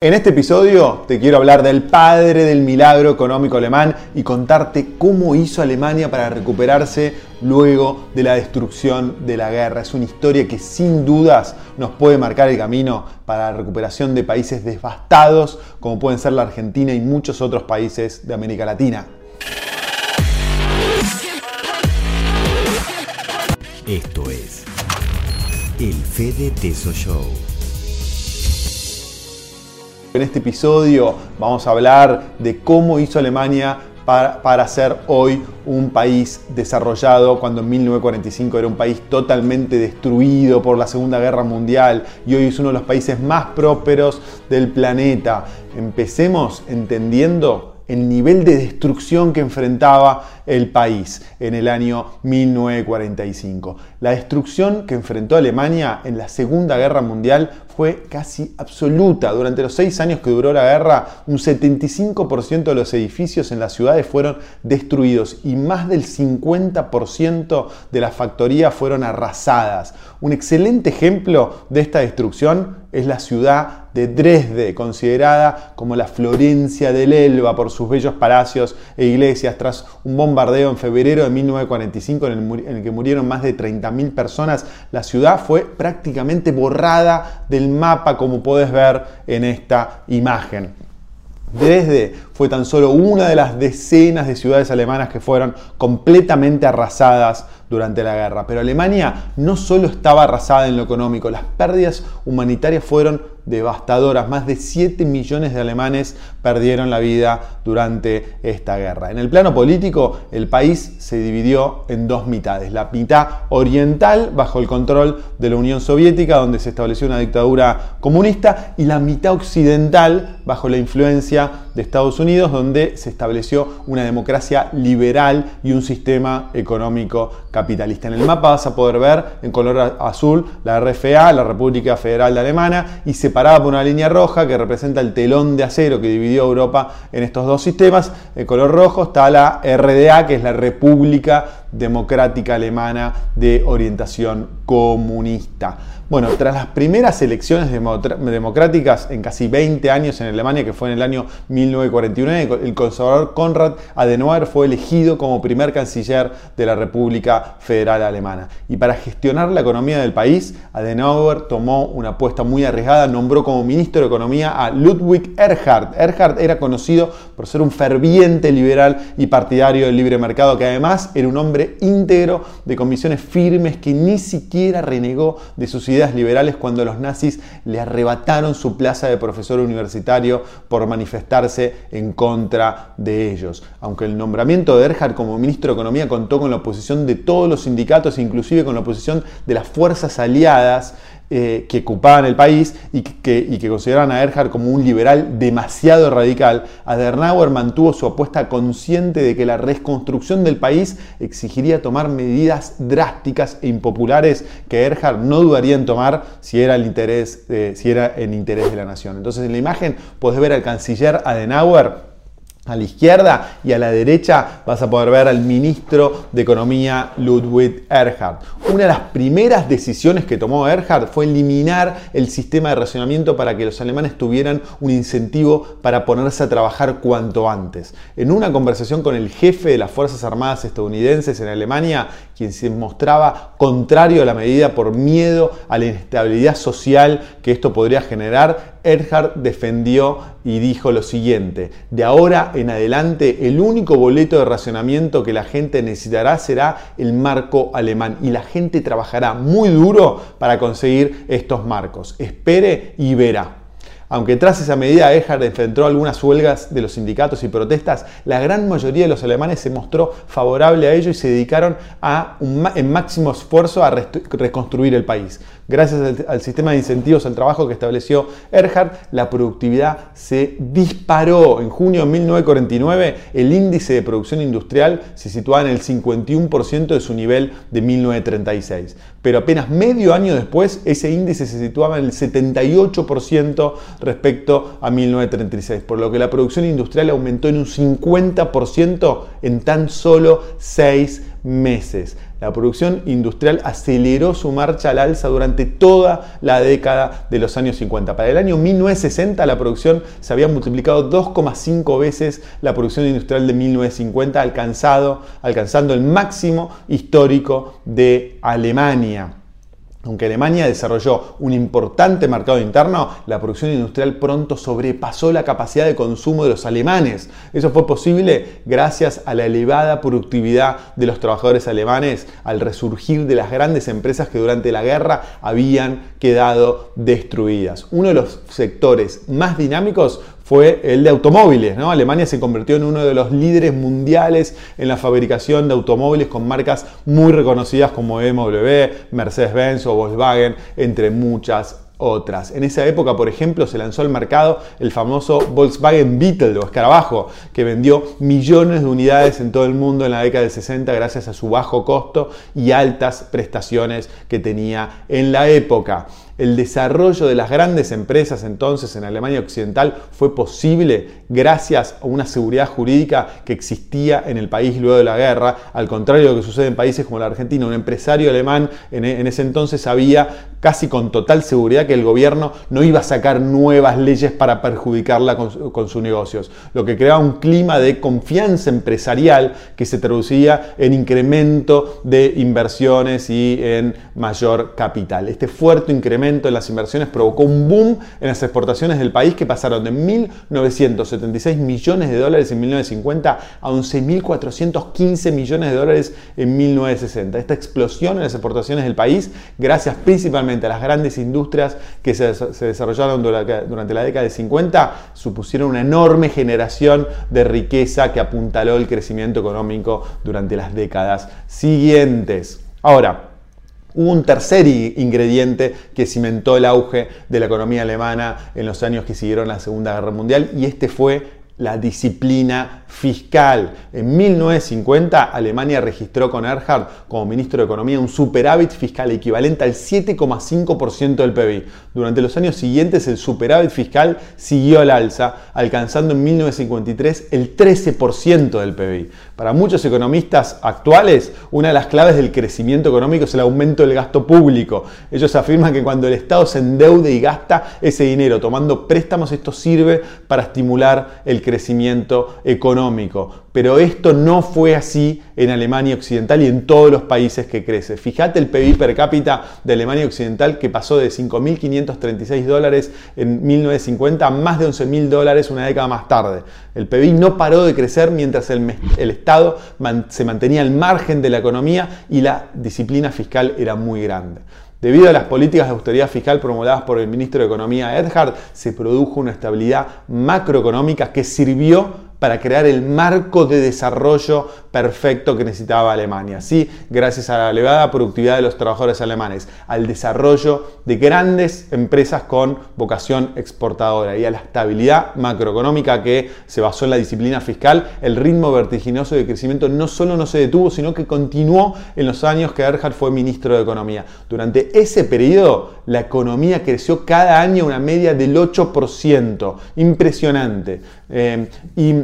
En este episodio te quiero hablar del padre del milagro económico alemán y contarte cómo hizo Alemania para recuperarse luego de la destrucción de la guerra. Es una historia que sin dudas nos puede marcar el camino para la recuperación de países devastados como pueden ser la Argentina y muchos otros países de América Latina. Esto es el Fede Teso Show. En este episodio vamos a hablar de cómo hizo Alemania para, ser hoy un país desarrollado cuando en 1945 era un país totalmente destruido por la Segunda Guerra Mundial y hoy es uno de los países más prósperos del planeta. Empecemos entendiendo el nivel de destrucción que enfrentaba el país en el año 1945. La destrucción que enfrentó Alemania en la Segunda Guerra Mundial fue casi absoluta. Durante los seis años que duró la guerra, un 75% de los edificios en las ciudades fueron destruidos y más del 50% de las factorías fueron arrasadas. Un excelente ejemplo de esta destrucción es la ciudad de Dresde, considerada como la Florencia del Elba por sus bellos palacios e iglesias, tras un bombardeo en febrero de 1945 en el, que murieron más de 30.000 personas. La ciudad fue prácticamente borrada del mapa como puedes ver en esta imagen. Dresde fue tan solo una de las decenas de ciudades alemanas que fueron completamente arrasadas durante la guerra. Pero Alemania no solo estaba arrasada en lo económico, las pérdidas humanitarias fueron devastadoras. Más de 7 millones de alemanes perdieron la vida durante esta guerra. En el plano político, el país se dividió en dos mitades. La mitad oriental, bajo el control de la Unión Soviética, donde se estableció una dictadura comunista, y la mitad occidental, bajo la influencia de Estados Unidos, donde se estableció una democracia liberal y un sistema económico capitalista. En el mapa vas a poder ver en color azul la RFA, la República Federal de Alemania, y se separada por una línea roja que representa el telón de acero que dividió Europa en estos dos sistemas. El color rojo está la RDA, que es la República Democrática Alemana de orientación comunista. Bueno, tras las primeras elecciones democráticas en casi 20 años en Alemania, que fue en el año 1949, el conservador Konrad Adenauer fue elegido como primer canciller de la República Federal Alemana. Y para gestionar la economía del país, Adenauer tomó una apuesta muy arriesgada, nombró como ministro de Economía a Ludwig Erhard. Erhard era conocido por ser un ferviente liberal y partidario del libre mercado, que además era un hombre íntegro de comisiones firmes que ni siquiera renegó de sus ideas liberales cuando los nazis le arrebataron su plaza de profesor universitario por manifestarse en contra de ellos. Aunque el nombramiento de Erhard como ministro de Economía contó con la oposición de todos los sindicatos, inclusive con la oposición de las fuerzas aliadas, eh, que ocupaban el país y que, consideraban a Erhard como un liberal demasiado radical, Adenauer mantuvo su apuesta consciente de que la reconstrucción del país exigiría tomar medidas drásticas e impopulares que Erhard no dudaría en tomar si era el interés, si era en interés de la nación. Entonces en la imagen puedes ver al canciller Adenauer a la izquierda y a la derecha vas a poder ver al ministro de Economía Ludwig Erhard. Una de las primeras decisiones que tomó Erhard fue eliminar el sistema de racionamiento para que los alemanes tuvieran un incentivo para ponerse a trabajar cuanto antes. En una conversación con el jefe de las Fuerzas Armadas estadounidenses en Alemania, quien se mostraba contrario a la medida por miedo a la inestabilidad social que esto podría generar, Erhard defendió y dijo lo siguiente, de ahora en adelante el único boleto de racionamiento que la gente necesitará será el marco alemán y la gente trabajará muy duro para conseguir estos marcos. Espere y verá. Aunque tras esa medida Erhard enfrentó algunas huelgas de los sindicatos y protestas, la gran mayoría de los alemanes se mostró favorable a ello y se dedicaron en máximo esfuerzo a reconstruir el país. Gracias al, sistema de incentivos al trabajo que estableció Erhard, la productividad se disparó. En junio de 1949, el índice de producción industrial se situaba en el 51% de su nivel de 1936. Pero apenas medio año después, ese índice se situaba en el 78% respecto a 1936, por lo que la producción industrial aumentó en un 50% en tan solo 6 meses. La producción industrial aceleró su marcha al alza durante toda la década de los años 50. Para el año 1960 la producción se había multiplicado 2,5 veces la producción industrial de 1950, alcanzado, alcanzando el máximo histórico de Alemania. Aunque Alemania desarrolló un importante mercado interno, la producción industrial pronto sobrepasó la capacidad de consumo de los alemanes. Eso fue posible gracias a la elevada productividad de los trabajadores alemanes al resurgir de las grandes empresas que durante la guerra habían quedado destruidas. Uno de los sectores más dinámicos fue el de automóviles. ¿no? Alemania se convirtió en uno de los líderes mundiales en la fabricación de automóviles con marcas muy reconocidas como BMW, Mercedes-Benz o Volkswagen, entre muchas otras. En esa época, por ejemplo, se lanzó al mercado el famoso Volkswagen Beetle o escarabajo, que vendió millones de unidades en todo el mundo en la década del 60 gracias a su bajo costo y altas prestaciones que tenía en la época. El desarrollo de las grandes empresas entonces en Alemania Occidental fue posible gracias a una seguridad jurídica que existía en el país luego de la guerra, al contrario de lo que sucede en países como la Argentina. Un empresario alemán en, ese entonces sabía casi con total seguridad que el gobierno no iba a sacar nuevas leyes para perjudicarla con, con sus negocios, lo que creaba un clima de confianza empresarial que se traducía en incremento de inversiones y en mayor capital. Este fuerte incremento en las inversiones provocó un boom en las exportaciones del país que pasaron de 1.976 millones de dólares en 1950 a 11.415 millones de dólares en 1960. Esta explosión en las exportaciones del país, gracias principalmente a las grandes industrias que se, desarrollaron durante la década de 50, supusieron una enorme generación de riqueza que apuntaló el crecimiento económico durante las décadas siguientes. Ahora, Hubo un tercer ingrediente que cimentó el auge de la economía alemana en los años que siguieron la Segunda Guerra Mundial y este fue la disciplina fiscal. En 1950 Alemania registró con Erhard como ministro de Economía un superávit fiscal equivalente al 7,5% del PIB. Durante los años siguientes el superávit fiscal siguió al alza, alcanzando en 1953 el 13% del PIB. Para muchos economistas actuales, una de las claves del crecimiento económico es el aumento del gasto público. Ellos afirman que cuando el Estado se endeude y gasta ese dinero tomando préstamos, esto sirve para estimular el crecimiento económico. Pero esto no fue así en Alemania Occidental y en todos los países que crece. Fíjate el PIB per cápita de Alemania Occidental que pasó de 5.536 dólares en 1950 a más de 11.000 dólares una década más tarde. El PIB no paró de crecer mientras el, el Estado se mantenía al margen de la economía y la disciplina fiscal era muy grande. Debido a las políticas de austeridad fiscal promulgadas por el ministro de Economía Edhard, se produjo una estabilidad macroeconómica que sirvió para crear el marco de desarrollo perfecto que necesitaba Alemania. Gracias a la elevada productividad de los trabajadores alemanes, al desarrollo de grandes empresas con vocación exportadora y a la estabilidad macroeconómica que se basó en la disciplina fiscal, el ritmo vertiginoso de crecimiento no solo no se detuvo, sino que continuó en los años que Erhard fue ministro de Economía. Durante ese periodo, la economía creció cada año una media del 8%. Impresionante. Eh, y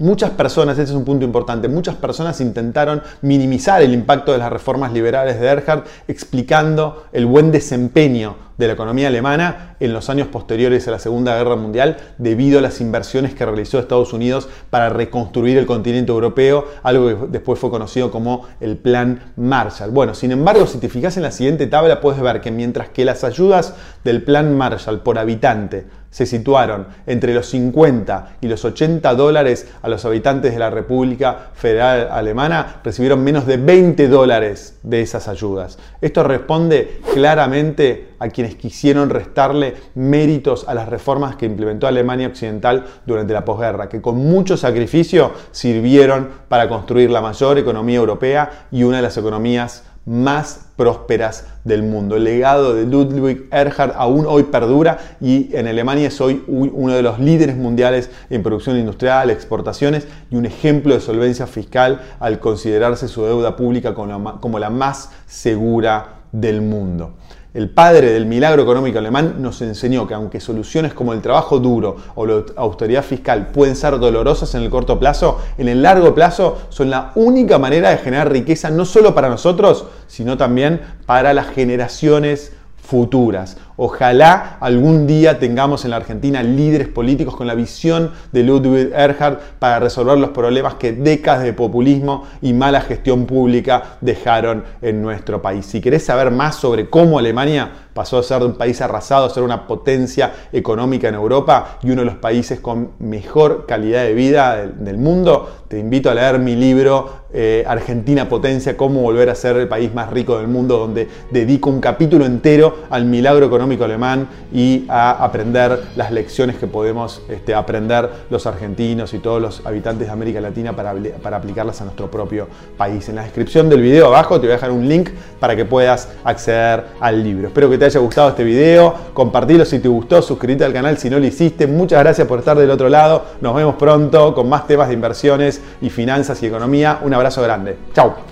Muchas personas, ese es un punto importante, muchas personas intentaron minimizar el impacto de las reformas liberales de Erhard explicando el buen desempeño de la economía alemana en los años posteriores a la Segunda Guerra Mundial debido a las inversiones que realizó Estados Unidos para reconstruir el continente europeo, algo que después fue conocido como el Plan Marshall. Bueno, sin embargo, si te fijas en la siguiente tabla puedes ver que mientras que las ayudas del Plan Marshall por habitante se situaron entre los 50 y los 80 dólares a los habitantes de la República Federal Alemana, recibieron menos de 20 dólares de esas ayudas. Esto responde claramente a quienes quisieron restarle méritos a las reformas que implementó Alemania Occidental durante la posguerra, que con mucho sacrificio sirvieron para construir la mayor economía europea y una de las economías más prósperas del mundo. El legado de Ludwig Erhard aún hoy perdura y en Alemania es hoy uno de los líderes mundiales en producción industrial, exportaciones y un ejemplo de solvencia fiscal al considerarse su deuda pública como la más segura del mundo. El padre del milagro económico alemán nos enseñó que aunque soluciones como el trabajo duro o la austeridad fiscal pueden ser dolorosas en el corto plazo, en el largo plazo son la única manera de generar riqueza no solo para nosotros, sino también para las generaciones futuras. Ojalá algún día tengamos en la Argentina líderes políticos con la visión de Ludwig Erhard para resolver los problemas que décadas de populismo y mala gestión pública dejaron en nuestro país. Si querés saber más sobre cómo Alemania pasó a ser un país arrasado a ser una potencia económica en Europa y uno de los países con mejor calidad de vida del, mundo, te invito a leer mi libro eh, Argentina Potencia, cómo volver a ser el país más rico del mundo, donde dedico un capítulo entero al milagro económico alemán y a aprender las lecciones que podemos este, aprender los argentinos y todos los habitantes de América Latina para, para aplicarlas a nuestro propio país. En la descripción del video abajo te voy a dejar un link para que puedas acceder al libro. Espero que te haya gustado este video, compartilo si te gustó, suscríbete al canal si no lo hiciste. Muchas gracias por estar del otro lado. Nos vemos pronto con más temas de inversiones y finanzas y economía. Un abrazo grande. Chao.